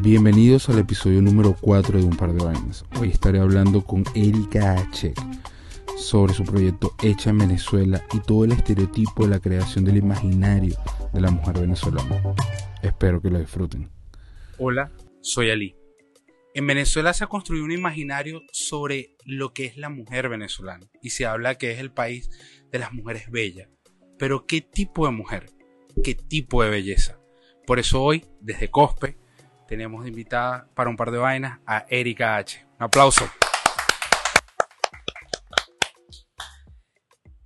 Bienvenidos al episodio número 4 de Un par de vainas. Hoy estaré hablando con Erika H. sobre su proyecto Hecha en Venezuela y todo el estereotipo de la creación del imaginario de la mujer venezolana. Espero que lo disfruten. Hola, soy Ali. En Venezuela se ha construido un imaginario sobre lo que es la mujer venezolana y se habla que es el país de las mujeres bellas. Pero ¿qué tipo de mujer? ¿Qué tipo de belleza? Por eso hoy, desde COSPE, tenemos invitada para un par de vainas a Erika H. Un aplauso.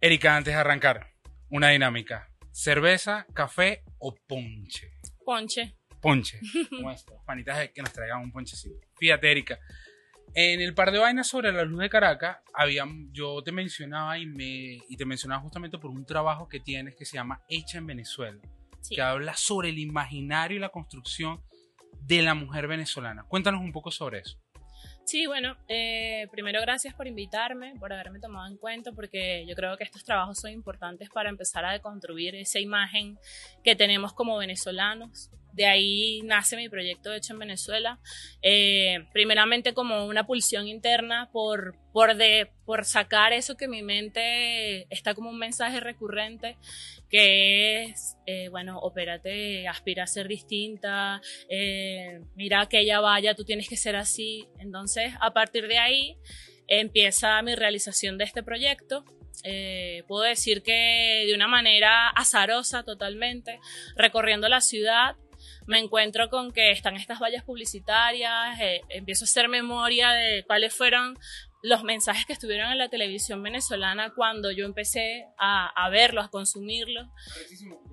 Erika, antes de arrancar, una dinámica. ¿Cerveza, café o ponche? Ponche. Ponche. Como esto. Panitas que nos traigan un ponchecito. Fíjate, Erika. En el par de vainas sobre la luz de Caracas, había, yo te mencionaba y, me, y te mencionaba justamente por un trabajo que tienes que se llama Hecha en Venezuela, Sí. que habla sobre el imaginario y la construcción de la mujer venezolana. Cuéntanos un poco sobre eso. Sí, bueno, eh, primero gracias por invitarme, por haberme tomado en cuenta, porque yo creo que estos trabajos son importantes para empezar a deconstruir esa imagen que tenemos como venezolanos. De ahí nace mi proyecto hecho en Venezuela. Eh, primeramente como una pulsión interna por, por, de, por sacar eso que mi mente está como un mensaje recurrente, que es, eh, bueno, opérate, aspira a ser distinta, eh, mira que ella vaya, tú tienes que ser así. Entonces, a partir de ahí empieza mi realización de este proyecto. Eh, puedo decir que de una manera azarosa totalmente, recorriendo la ciudad, me encuentro con que están estas vallas publicitarias, eh, empiezo a hacer memoria de cuáles fueron los mensajes que estuvieron en la televisión venezolana cuando yo empecé a, a verlos, a consumirlos.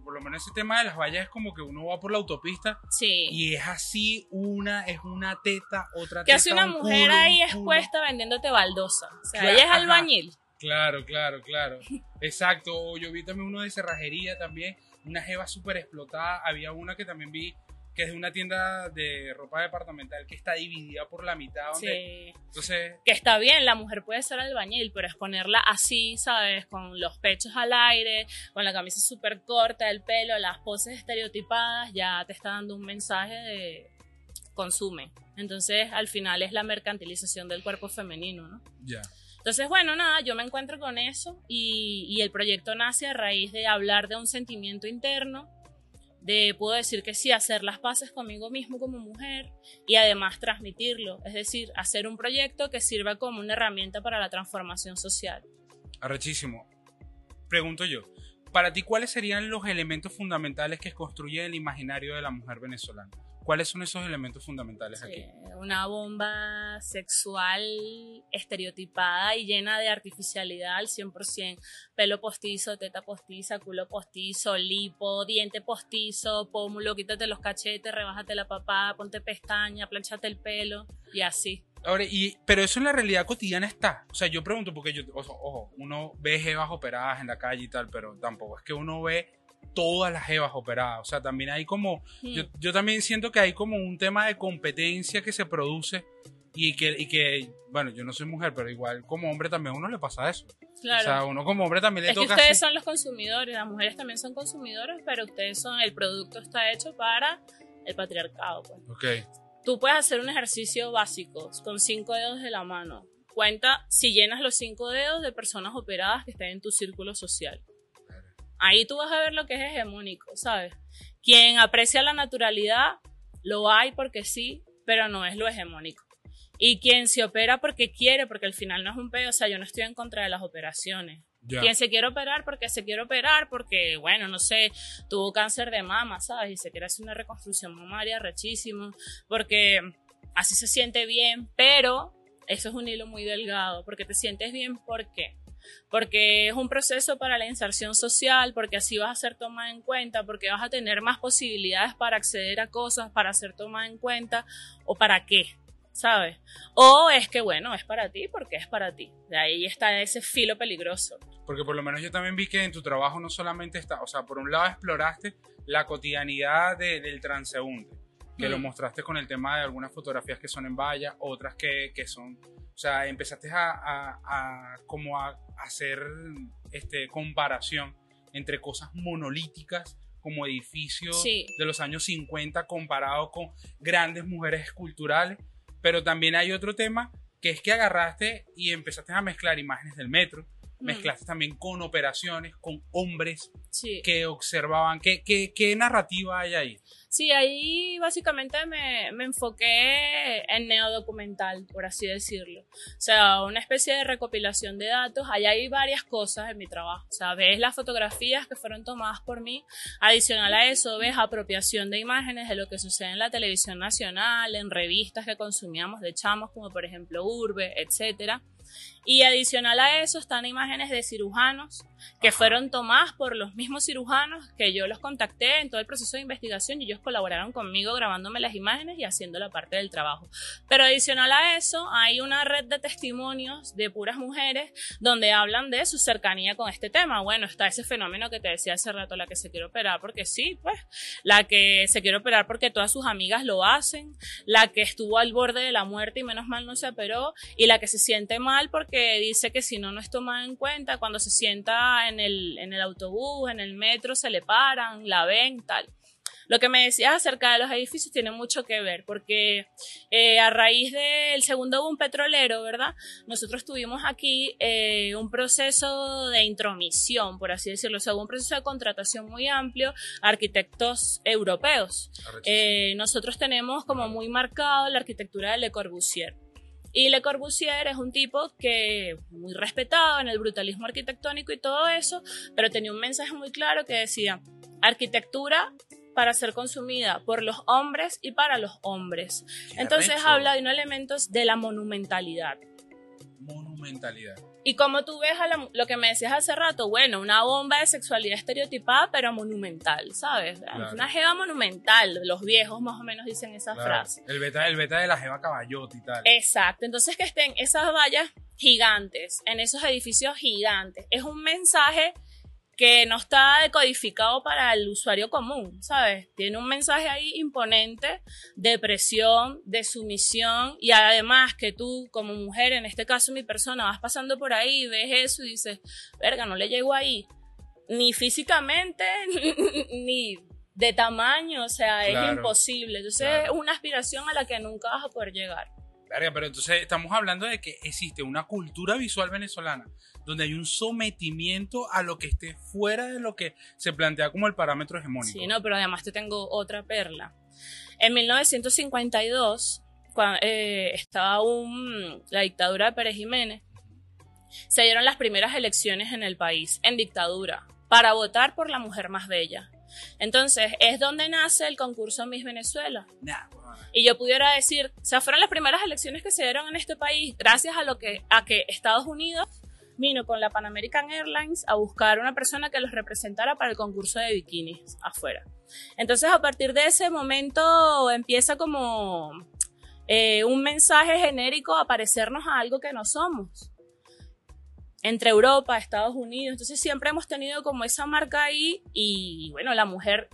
Por lo menos ese tema de las vallas es como que uno va por la autopista Sí. y es así, una es una teta, otra que teta. hace una un mujer culo, ahí expuesta vendiéndote baldosa. O sea, Claro, ella es ajá. albañil. Claro, claro, claro. Exacto. Yo vi también uno de cerrajería también, una jeva súper explotada. Había una que también vi que es de una tienda de ropa departamental que está dividida por la mitad. Donde, Sí. Entonces, que está bien, la mujer puede ser albañil, pero es ponerla así, ¿sabes? Con los pechos al aire, con la camisa súper corta, el pelo, las poses estereotipadas, ya te está dando un mensaje de consume. Entonces, al final es la mercantilización del cuerpo femenino, ¿no? ya. Entonces, bueno, nada, yo me encuentro con eso y, el proyecto nace a raíz de hablar de un sentimiento interno, de, puedo decir que sí, hacer las paces conmigo mismo como mujer y además transmitirlo, es decir, hacer un proyecto que sirva como una herramienta para la transformación social. Arrechísimo. Pregunto yo, para ti, ¿cuáles serían los elementos fundamentales que construyen el imaginario de la mujer venezolana? ¿Cuáles son esos elementos fundamentales aquí? Sí, una bomba sexual estereotipada y llena de artificialidad al 100%. Pelo postizo, teta postiza, culo postizo, lipo, diente postizo, pómulo, quítate los cachetes, rebájate la papada, ponte pestaña, planchate el pelo y así. Ahora, y, pero eso en la realidad cotidiana está. O sea, yo pregunto porque yo, ojo, ojo, uno ve jevas operadas en la calle y tal, pero tampoco es que uno ve todas las jevas operadas. O sea, también hay como, Hmm. yo, yo también siento que hay como un tema de competencia que se produce y que, y que, bueno, yo no soy mujer, pero igual como hombre también a uno le pasa eso. Claro. O sea, uno como hombre también le es que toca... ustedes así. son los consumidores, las mujeres también son consumidores, pero ustedes son, el producto está hecho para el patriarcado. Pues. Ok, Tú puedes hacer un ejercicio básico con cinco dedos de la mano. Cuenta si llenas los cinco dedos de personas operadas que estén en tu círculo social. Ahí tú vas a ver lo que es hegemónico, ¿sabes? Quien aprecia la naturalidad, lo hay porque sí, pero no es lo hegemónico. Y quien se opera porque quiere, porque al final no es un pedo, o sea, yo no estoy en contra de las operaciones. ya. Quien se quiere operar porque se quiere operar, porque, bueno, no sé, tuvo cáncer de mama, ¿sabes? Y se quiere hacer una reconstrucción mamaria rechísimo, porque así se siente bien, pero eso es un hilo muy delgado, porque te sientes bien, ¿por qué? Porque es un proceso para la inserción social, porque así vas a ser tomada en cuenta, porque vas a tener más posibilidades para acceder a cosas, para ser tomada en cuenta, o para qué, ¿sabes? O es que, bueno, es para ti porque es para ti. De ahí está ese filo peligroso. Porque por lo menos yo también vi que en tu trabajo no solamente está, o sea, por un lado exploraste la cotidianidad de- del transeúnte, que lo mostraste con el tema de algunas fotografías que son en valla, otras que, que son, o sea, empezaste a, a- a como a hacer este, comparación entre cosas monolíticas como edificio Sí. de los años 50 comparado con grandes mujeres esculturales. Pero también hay otro tema que es que agarraste y empezaste a mezclar imágenes del metro, Mm, mezclaste también con operaciones, con hombres Sí. que observaban. ¿Qué, qué, qué narrativa hay ahí? Sí, ahí básicamente me, me enfoqué en neodocumental, por así decirlo. O sea, una especie de recopilación de datos. Ahí hay varias cosas en mi trabajo. O sea, ves las fotografías que fueron tomadas por mí. Adicional a eso, ves apropiación de imágenes de lo que sucede en la televisión nacional, en revistas que consumíamos de chamos, como por ejemplo Urbe, etcétera. Y adicional a eso están imágenes de cirujanos que fueron tomadas por los mismos cirujanos que yo los contacté en todo el proceso de investigación y ellos colaboraron conmigo grabándome las imágenes y haciendo la parte del trabajo. Pero adicional a eso hay una red de testimonios de puras mujeres donde hablan de su cercanía con este tema. Bueno, está ese fenómeno que te decía hace rato, la que se quiere operar porque sí, pues, la que se quiere operar porque todas sus amigas lo hacen, la que estuvo al borde de la muerte y menos mal no se operó, y la que se siente mal porque dice que si no, no es tomada en cuenta, cuando se sienta en el, en el autobús, en el metro, se le paran, la ven, tal. Lo que me decías acerca de los edificios tiene mucho que ver, porque eh, a raíz del segundo boom petrolero, ¿verdad? Nosotros tuvimos aquí eh, un proceso de intromisión, por así decirlo, o sea, hubo un proceso de contratación muy amplio, arquitectos europeos. Eh, nosotros tenemos como muy marcado la arquitectura de Le Corbusier. Y Le Corbusier es un tipo que muy respetado en el brutalismo arquitectónico y todo eso, pero tenía un mensaje muy claro que decía, arquitectura para ser consumida por los hombres y para los hombres. Qué Entonces arrecho. habla de unos elementos de la monumentalidad. Monumentalidad. Y como tú ves a la- lo que me decías hace rato, bueno, una bomba de sexualidad estereotipada, pero monumental, ¿sabes? Claro. Una jeva monumental, los viejos más o menos dicen esa Claro. frase. El beta, el beta de la Jeva Caballote y tal. Exacto, entonces que estén esas vallas gigantes, en esos edificios gigantes, es un mensaje que no está decodificado para el usuario común, ¿sabes? Tiene un mensaje ahí imponente de presión, de sumisión y además que tú como mujer, en este caso mi persona, vas pasando por ahí, ves eso y dices, verga, no le llego ahí, ni físicamente, ni de tamaño, o sea, Claro, es imposible. Entonces claro. es una aspiración a la que nunca vas a poder llegar. Verga, pero entonces estamos hablando de que existe una cultura visual venezolana donde hay un sometimiento a lo que esté fuera de lo que se plantea como el parámetro hegemónico. Sí, no, pero además te tengo otra perla. En 1952, cuando estaba aún la dictadura de Pérez Jiménez, se dieron las primeras elecciones en el país, en dictadura, para votar por la mujer más bella. Entonces, es donde nace el concurso Miss Venezuela. Nah. Y yo pudiera decir, o sea, fueron las primeras elecciones que se dieron en este país gracias a lo que a que Estados Unidos vino con la Pan American Airlines a buscar una persona que los representara para el concurso de bikinis afuera. Entonces, a partir de ese momento empieza como eh, un mensaje genérico a parecernos a algo que no somos. Entre Europa, Estados Unidos. Entonces, siempre hemos tenido como esa marca ahí y, bueno, la mujer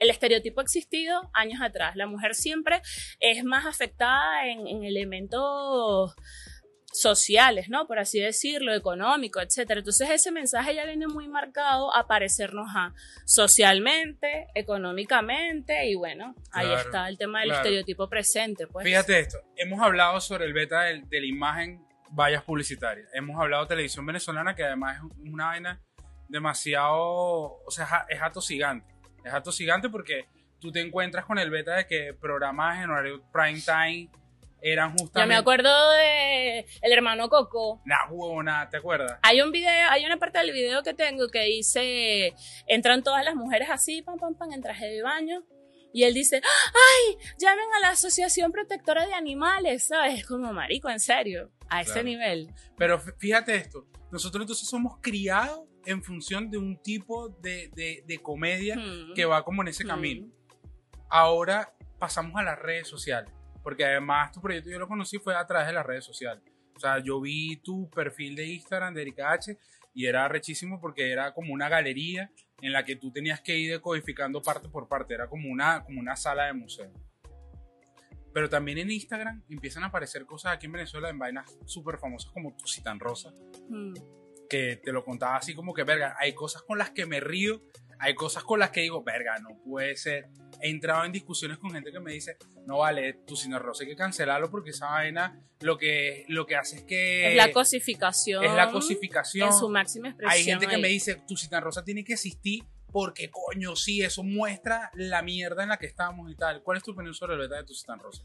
el estereotipo ha existido años atrás. La mujer siempre es más afectada en, en elementos sociales, ¿no? Por así decirlo, económico, etcétera. Entonces ese mensaje ya viene muy marcado a parecernos a socialmente, económicamente y bueno, ahí Claro, está el tema del claro. estereotipo presente, pues. Fíjate esto, hemos hablado sobre el beta del- de, la imagen vallas publicitarias. Hemos hablado de televisión venezolana, que además es una vaina demasiado, o sea, es atosigante. Es atosigante porque tú te encuentras con el beta de que programas en horario prime time eran justamente... Ya me acuerdo de El hermano Coco. Nah, huevona, ¿te acuerdas? Hay un video, hay una parte del video que tengo que dice, entran todas las mujeres así, pam, pam, pam, en traje de baño. Y él dice, ¡ay! Llamen a la Asociación Protectora de Animales, ¿sabes? Es como marico, en serio, a ese Claro. nivel. Pero fíjate esto, nosotros entonces somos criados en función de un tipo de, de- de comedia Hmm. que va como en ese Hmm. camino. Ahora pasamos a las redes sociales, porque además tu proyecto yo lo conocí fue a través de las redes sociales. O sea, yo vi tu perfil de Instagram de Erika H y era rechísimo porque era como una galería en la que tú tenías que ir decodificando parte por parte, era como una, como una sala de museo. Pero también en Instagram empiezan a aparecer cosas aquí en Venezuela en vainas súper famosas como Tu Citan Rosa, Hmm. que te lo contaba así como que, verga, hay cosas con las que me río hay cosas con las que digo, verga, no puede ser. He entrado en discusiones con gente que me dice, no vale, tu cine rosa hay que cancelarlo porque esa vaina lo que, lo que hace es que... Es la cosificación. Es la cosificación. En su máxima expresión. Hay gente que me dice, tu cita rosa tiene que existir porque, coño, sí, eso muestra la mierda en la que estamos y tal. ¿Cuál es tu opinión sobre el beta de tu cita rosa?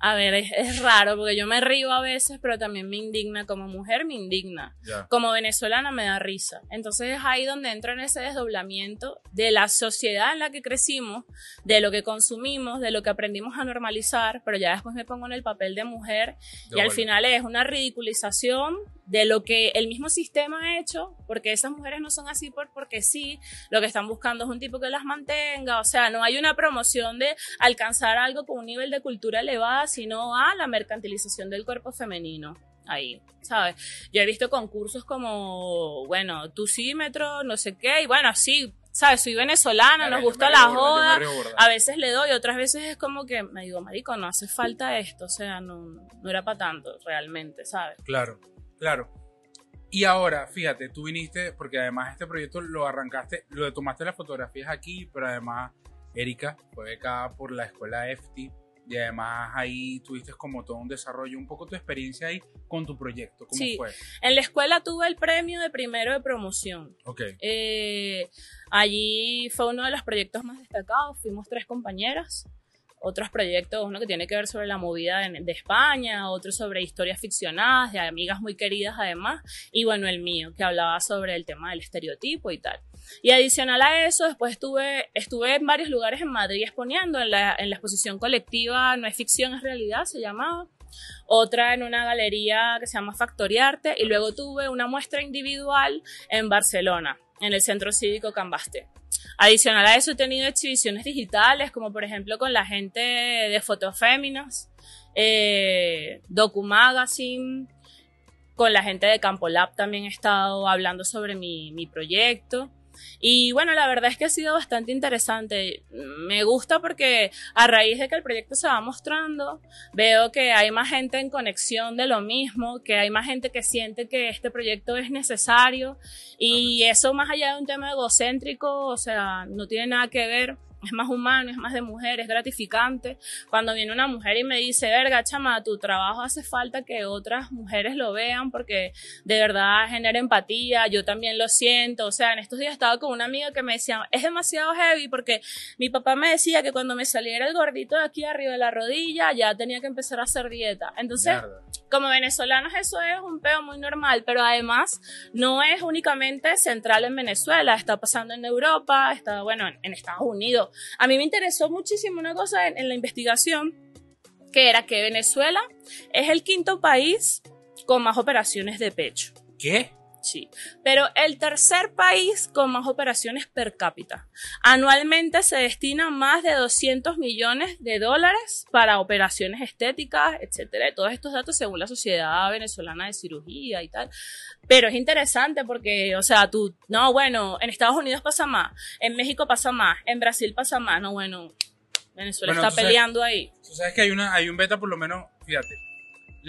A ver, es, es raro porque yo me río a veces, pero también me indigna. Como mujer me indigna. Ya. Como venezolana me da risa. Entonces es ahí donde entro en ese desdoblamiento de la sociedad en la que crecimos, de lo que consumimos, de lo que aprendimos a normalizar, pero ya después me pongo en el papel de mujer y al final es una ridiculización de lo que el mismo sistema ha hecho, porque esas mujeres no son así por, porque sí, lo que están buscando es un tipo que las mantenga, o sea, no hay una promoción de alcanzar algo con un nivel de cultura elevada, sino a la mercantilización del cuerpo femenino. Ahí, ¿sabes? Yo he visto concursos como, bueno, tucímetro, no sé qué, y bueno, sí, ¿sabes? Soy venezolana, nos gusta la joda, a veces le doy, otras veces es como que me digo, marico, no hace falta esto, o sea, no, no era para tanto realmente, ¿sabes? Claro, claro. Y ahora, fíjate, tú viniste, porque además este proyecto lo arrancaste, lo tomaste las fotografías aquí, pero además Erika fue becada por la escuela EFTI y además ahí tuviste como todo un desarrollo, un poco tu experiencia ahí con tu proyecto, ¿cómo Sí. fue? En la escuela tuve el premio de primero de promoción. Ok, Eh, allí fue uno de los proyectos más destacados. Fuimos tres compañeras. Otros proyectos, uno que tiene que ver sobre la movida de, de España, otro sobre historias ficcionadas, de amigas muy queridas además, y bueno, el mío, que hablaba sobre el tema del estereotipo y tal. Y adicional a eso, después estuve, estuve en varios lugares en Madrid exponiendo, en la, en la exposición colectiva No es ficción, es realidad, se llamaba otra en una galería que se llama Factoriarte y luego tuve una muestra individual en Barcelona, en el Centro Cívico Cambaste. Adicional a eso he tenido exhibiciones digitales, como por ejemplo con la gente de Fotoféminas, eh, Docu Magazine, con la gente de Campo Lab también he estado hablando sobre mi, mi proyecto. Y bueno, la verdad es que ha sido bastante interesante. Me gusta porque a raíz de que el proyecto se va mostrando, veo que hay más gente en conexión de lo mismo, que hay más gente que siente que este proyecto es necesario y eso más allá de un tema egocéntrico, o sea, no tiene nada que ver. Es más humano, es más de mujer, es gratificante. Cuando viene una mujer y me dice, verga, chama, tu trabajo hace falta que otras mujeres lo vean porque de verdad genera empatía, yo también lo siento. O sea, en estos días estaba con una amiga que me decía, es demasiado heavy porque mi papá me decía que cuando me saliera el gordito de aquí arriba de la rodilla ya tenía que empezar a hacer dieta. Entonces, Mierda. como venezolanos eso es un peo muy normal, pero además no es únicamente central en Venezuela, está pasando en Europa, está, bueno, en, en Estados Unidos. A mí me interesó muchísimo una cosa en, en la investigación, que era que Venezuela es el quinto país con más operaciones de pecho. ¿Qué? Sí, pero el tercer país con más operaciones per cápita. Anualmente se destinan más de 200 millones de dólares para operaciones estéticas, etcétera. Todos estos datos según la Sociedad Venezolana de Cirugía y tal. Pero es interesante porque, o sea, tú, no, bueno, en Estados Unidos pasa más, en México pasa más, en Brasil pasa más, no, bueno, Venezuela Bueno, está tú sabes- peleando ahí. Tú sabes que hay, una, hay un beta, por lo menos, fíjate.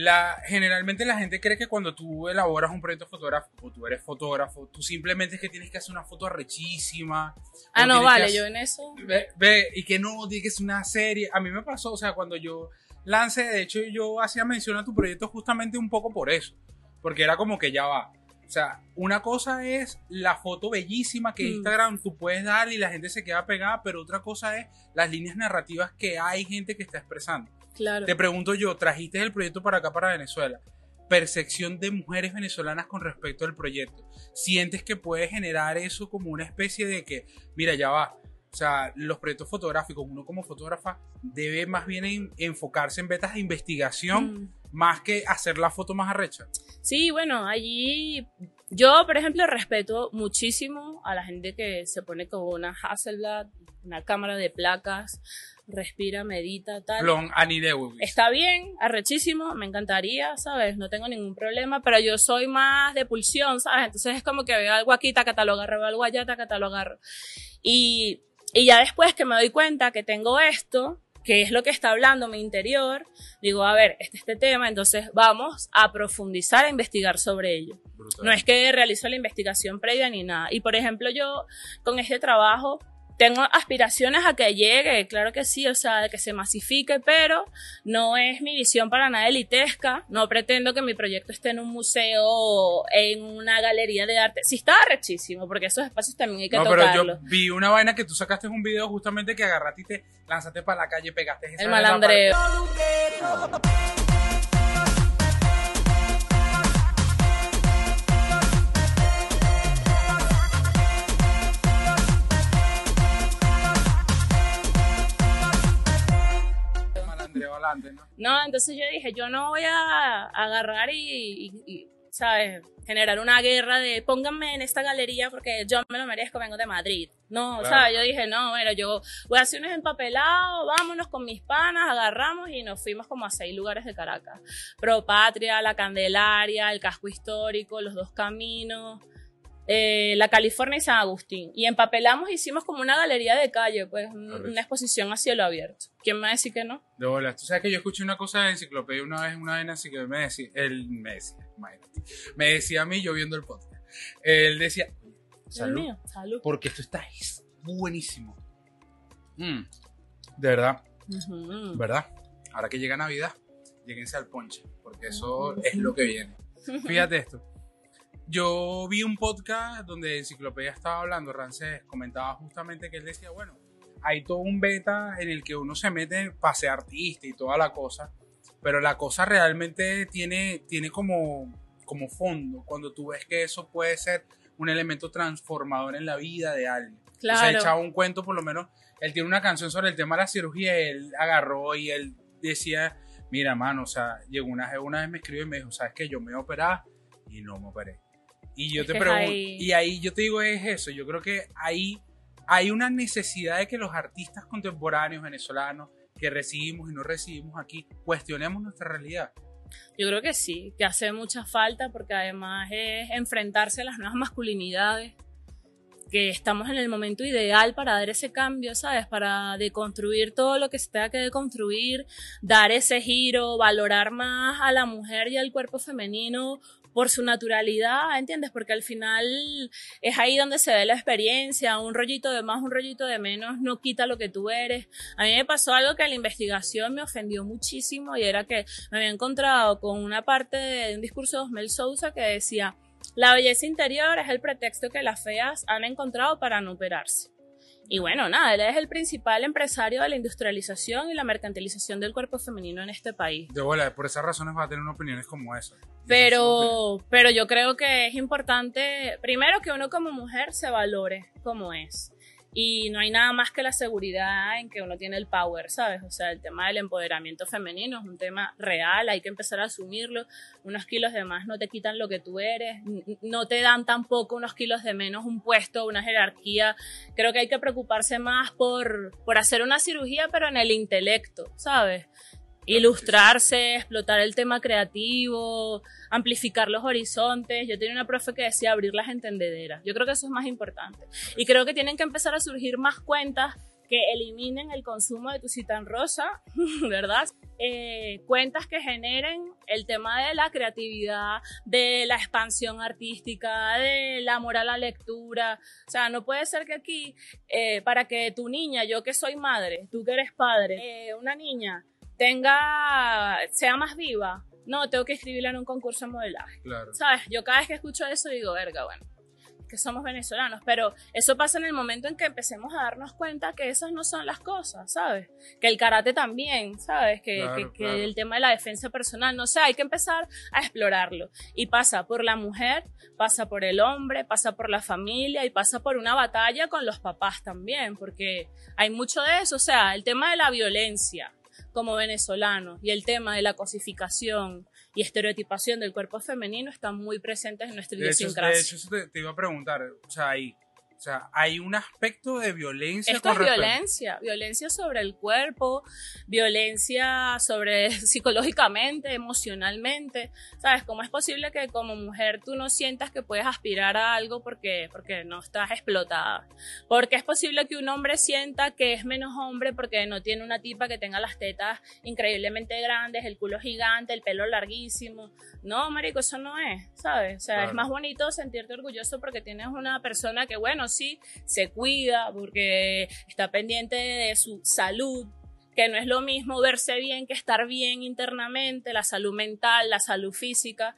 La, generalmente la gente cree que cuando tú elaboras un proyecto fotográfico o tú eres fotógrafo, tú simplemente es que tienes que hacer una foto arrechísima. Ah, no, vale, hacer- yo en eso. Ve, ve, y que no, tiene que ser una serie. A mí me pasó, o sea, cuando yo lancé, de hecho, yo hacía mención a tu proyecto justamente un poco por eso. Porque era como que ya va. O sea, una cosa es la foto bellísima que Mm. Instagram tú puedes dar y la gente se queda pegada, pero otra cosa es las líneas narrativas que hay gente que está expresando. Claro. Te pregunto yo, trajiste el proyecto para acá, para Venezuela. Percepción de mujeres venezolanas con respecto al proyecto. ¿Sientes que puede generar eso como una especie de que, mira, ya va? O sea, los proyectos fotográficos, uno como fotógrafa debe más bien en- enfocarse en betas de investigación Mm. Más que hacer la foto más arrecha. Sí, bueno, allí yo, por ejemplo, respeto muchísimo a la gente que se pone con una Hasselblad, una cámara de placas, respira, medita, tal. Plon Annie Lewis. Está bien, arrechísimo, me encantaría, ¿sabes? No tengo ningún problema, pero yo soy más de pulsión, ¿sabes? Entonces es como que veo algo aquí, taca, lo agarro, veo algo allá, taca, lo agarro. Y, y ya después que me doy cuenta que tengo esto, qué es lo que está hablando mi interior, digo, a ver, este este tema, entonces vamos a profundizar, a investigar sobre ello. No es que realizo la investigación previa ni nada. Y por ejemplo, yo con este trabajo tengo aspiraciones a que llegue, claro que sí, o sea, de que se masifique, pero no es mi visión para nada elitesca. No pretendo que mi proyecto esté en un museo, en una galería de arte. Sí está rechísimo, porque esos espacios también hay que no, pero yo vi una vaina que tú sacaste un video justamente que agarraste y te lanzaste para la calle, pegaste esa El malandreo. ¿No? entonces yo dije, yo no voy a agarrar y, ¿sabes? Generar una guerra de pónganme en esta galería porque yo me lo merezco, vengo de Madrid. No, ¿sabes? Yo dije, no, bueno, yo voy a hacer unos empapelados, vámonos con mis panas, agarramos y nos fuimos como a seis lugares de Caracas. Pro Patria, La Candelaria, el Casco Histórico, Los Dos Caminos, eh, la California y San Agustín. Y empapelamos, hicimos como una galería de calle, pues una exposición a cielo abierto. ¿Quién me va a decir que no? De bolas. Tú sabes que yo escuché una cosa de enciclopedia una vez, una vez así que me decía, él me decía, me decía a mí yo viendo el podcast. Él decía, salud, mío, salud. porque esto está buenísimo. Mm, de verdad, ¿verdad? Ahora que llega Navidad, lleguense al ponche, porque eso es lo que viene. Fíjate esto yo vi un podcast donde Enciclopedia estaba hablando, Rancés comentaba justamente que él decía, bueno, hay todo un beta en el que uno se mete para ser artista y toda la cosa, pero la cosa realmente tiene, tiene como, como fondo, cuando tú ves que eso puede ser un elemento transformador en la vida de alguien. Claro. Se echaba un cuento, por lo menos, él tiene una canción sobre el tema de la cirugía, él agarró y él decía, mira, mano, o sea, llegó una, una vez me escribió y me dijo, ¿sabes qué? Yo me operé y no me operé. Y yo te pregunto, y ahí yo te digo es eso, yo creo que ahí hay una necesidad de que los artistas contemporáneos venezolanos que recibimos y no recibimos aquí cuestionemos nuestra realidad. Yo creo que sí, que hace mucha falta porque además es enfrentarse a las nuevas masculinidades, que estamos en el momento ideal para dar ese cambio, ¿sabes? Para deconstruir todo lo que se tenga que deconstruir, dar ese giro, valorar más a la mujer y al cuerpo femenino por su naturalidad, ¿entiendes? Porque al final es ahí donde se ve la experiencia, un rollito de más, un rollito de menos, no quita lo que tú eres. A mí me pasó algo que la investigación me ofendió muchísimo y era que me había encontrado con una parte de un discurso de Osmel Sousa que decía, la belleza interior es el pretexto que las feas han encontrado para no operarse. Y bueno, nada, él es el principal empresario de la industrialización y la mercantilización del cuerpo femenino en este país. De bola, por esas razones va a tener opiniones como esa. Pero, pero yo creo que es importante, primero, que uno como mujer se valore como es. Y no hay nada más que la seguridad en que uno tiene el power, ¿sabes? O sea, el tema del empoderamiento femenino es un tema real, hay que empezar a asumirlo. Unos kilos de más no te quitan lo que tú eres, no te dan tampoco unos kilos de menos un puesto, una jerarquía. Creo que hay que preocuparse más por, por hacer una cirugía, pero en el intelecto, ¿sabes? Ilustrarse, explotar el tema creativo, amplificar los horizontes. Yo tenía una profe que decía abrir las entendederas. Yo creo que eso es más importante. Y creo que tienen que empezar a surgir más cuentas que eliminen el consumo de tu citan rosa, ¿verdad? Eh, cuentas que generen el tema de la creatividad, de la expansión artística, de la moral a la lectura. O sea, no puede ser que aquí, eh, para que tu niña, yo que soy madre, tú que eres padre, eh, una niña tenga, sea más viva, no, tengo que escribirla en un concurso de modelaje. Claro. ¿Sabes? Yo cada vez que escucho eso digo, verga, bueno, que somos venezolanos, pero eso pasa en el momento en que empecemos a darnos cuenta que esas no son las cosas, ¿sabes? Que el karate también, ¿sabes? Que, que, el tema de la defensa personal, no sé, hay que empezar a explorarlo. Y pasa por la mujer, pasa por el hombre, pasa por la familia y pasa por una batalla con los papás también, porque hay mucho de eso, o sea, el tema de la violencia como venezolanos y el tema de la cosificación y estereotipación del cuerpo femenino están muy presentes en nuestra idiosincrasia. De hecho, te, iba a preguntar, o sea, ahí, O sea, hay un aspecto de violencia. Esto es violencia, violencia sobre el cuerpo, violencia sobre psicológicamente, emocionalmente. ¿Sabes? ¿Cómo es posible que como mujer tú no sientas que puedes aspirar a algo porque, porque no estás explotada? Porque es posible que un hombre sienta que es menos hombre porque no tiene una tipa que tenga las tetas increíblemente grandes, el culo gigante, el pelo larguísimo. No, marico, eso no es, ¿sabes? O sea, es más bonito sentirte orgulloso porque tienes una persona que, bueno, sí, se cuida porque está pendiente de su salud, que no es lo mismo verse bien que estar bien internamente, la salud mental, la salud física.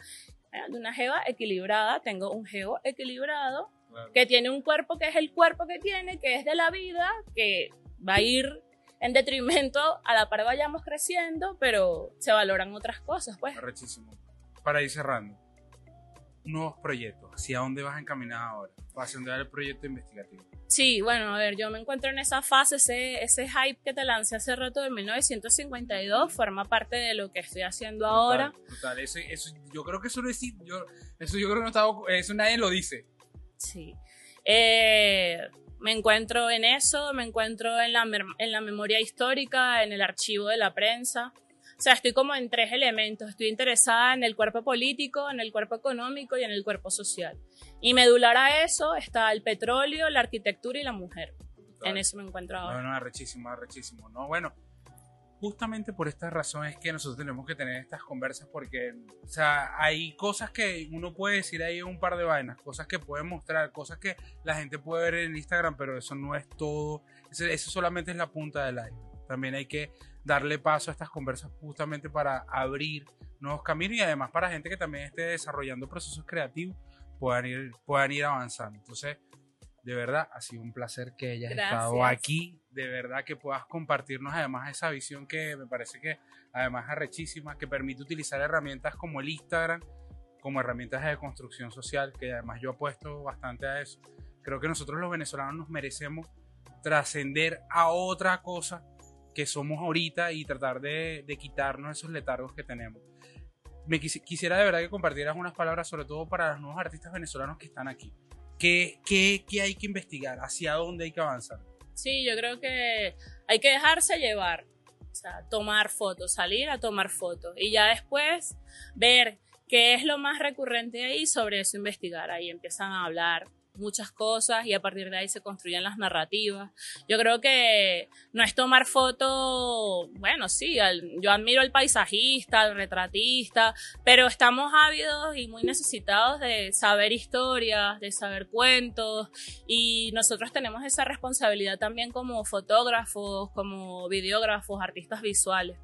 De una geo equilibrada, tengo un geo equilibrado que tiene un cuerpo que es el cuerpo que tiene, que es de la vida, que va a ir en detrimento a la par vayamos creciendo, pero se valoran otras cosas, pues. Para ir cerrando, nuevos proyectos? ¿Hacia dónde vas encaminada ahora? ¿Hacia dónde va el proyecto investigativo? Sí, bueno, a ver, yo me encuentro en esa fase, ese, ese hype que te lancé hace rato de 1952 forma parte de lo que estoy haciendo ahora. Total, eso, eso, yo creo que eso es, yo, eso yo creo que no está, eso nadie lo dice. Sí. Eh, me encuentro en eso, me encuentro en la, en la memoria histórica, en el archivo de la prensa. O sea, estoy como en tres elementos. Estoy interesada en el cuerpo político, en el cuerpo económico y en el cuerpo social. Y medular a eso está el petróleo, la arquitectura y la mujer. En eso me encuentro ahora. No, no, arrechísimo, arrechísimo. No, bueno, justamente por esta razón es que nosotros tenemos que tener estas conversas porque, o sea, hay cosas que uno puede decir ahí un par de vainas, cosas que puede mostrar, cosas que la gente puede ver en Instagram, pero eso no es todo, eso solamente es la punta del aire. También hay que darle paso a estas conversas justamente para abrir nuevos caminos y además para gente que también esté desarrollando procesos creativos puedan ir, puedan ir avanzando. Entonces, de verdad, ha sido un placer que hayas estado aquí, de verdad que puedas compartirnos además esa visión que me parece que además es rechísima, que permite utilizar herramientas como el Instagram, como herramientas de construcción social, que además yo apuesto bastante a eso. Creo que nosotros los venezolanos nos merecemos trascender a otra cosa que somos ahorita y tratar de, quitarnos esos letargos que tenemos. Me quisiera de verdad que compartieras unas palabras, sobre todo para los nuevos artistas venezolanos que están aquí. ¿Qué, qué, qué hay que investigar? ¿Hacia dónde hay que avanzar? Sí, yo creo que hay que dejarse llevar, o sea, tomar fotos, salir a tomar fotos y ya después ver qué es lo más recurrente ahí, sobre eso investigar. Ahí empiezan a hablar muchas cosas y a partir de ahí se construyen las narrativas. Yo creo que no es tomar foto, bueno, sí, yo admiro al paisajista, al retratista, pero estamos ávidos y muy necesitados de saber historias, de saber cuentos y nosotros tenemos esa responsabilidad también como fotógrafos, como videógrafos, artistas visuales.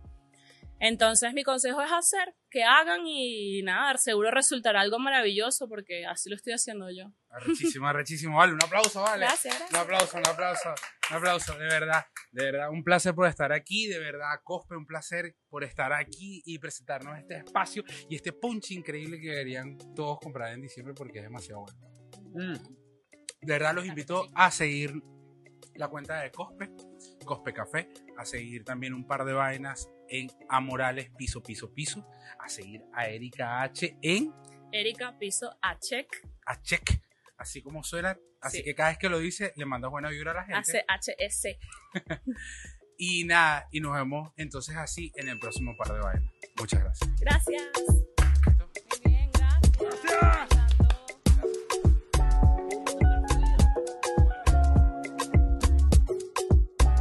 Entonces mi consejo es hacer, que hagan y nada, seguro resultará algo maravilloso porque así lo estoy haciendo yo. Arrechísimo, arrechísimo, vale, un aplauso, vale. Gracias, gracias. Un aplauso, un aplauso, un aplauso, de verdad, de verdad, un placer por estar aquí, de verdad, Cospe, un placer por estar aquí y presentarnos este espacio y este punch increíble que deberían todos comprar en diciembre porque es demasiado bueno. Mm. De verdad los invito a seguir la cuenta de Cospe, Gospe Café, a seguir también un par de vainas en Amorales Piso Piso Piso, a seguir a Erika H en Erika Piso Achec. Achec, así como suena, así que cada vez que lo dice le mandas buena vibra a la gente. H-S. y nada, y nos vemos entonces así en el próximo par de vainas. Muchas gracias. Gracias. gracias.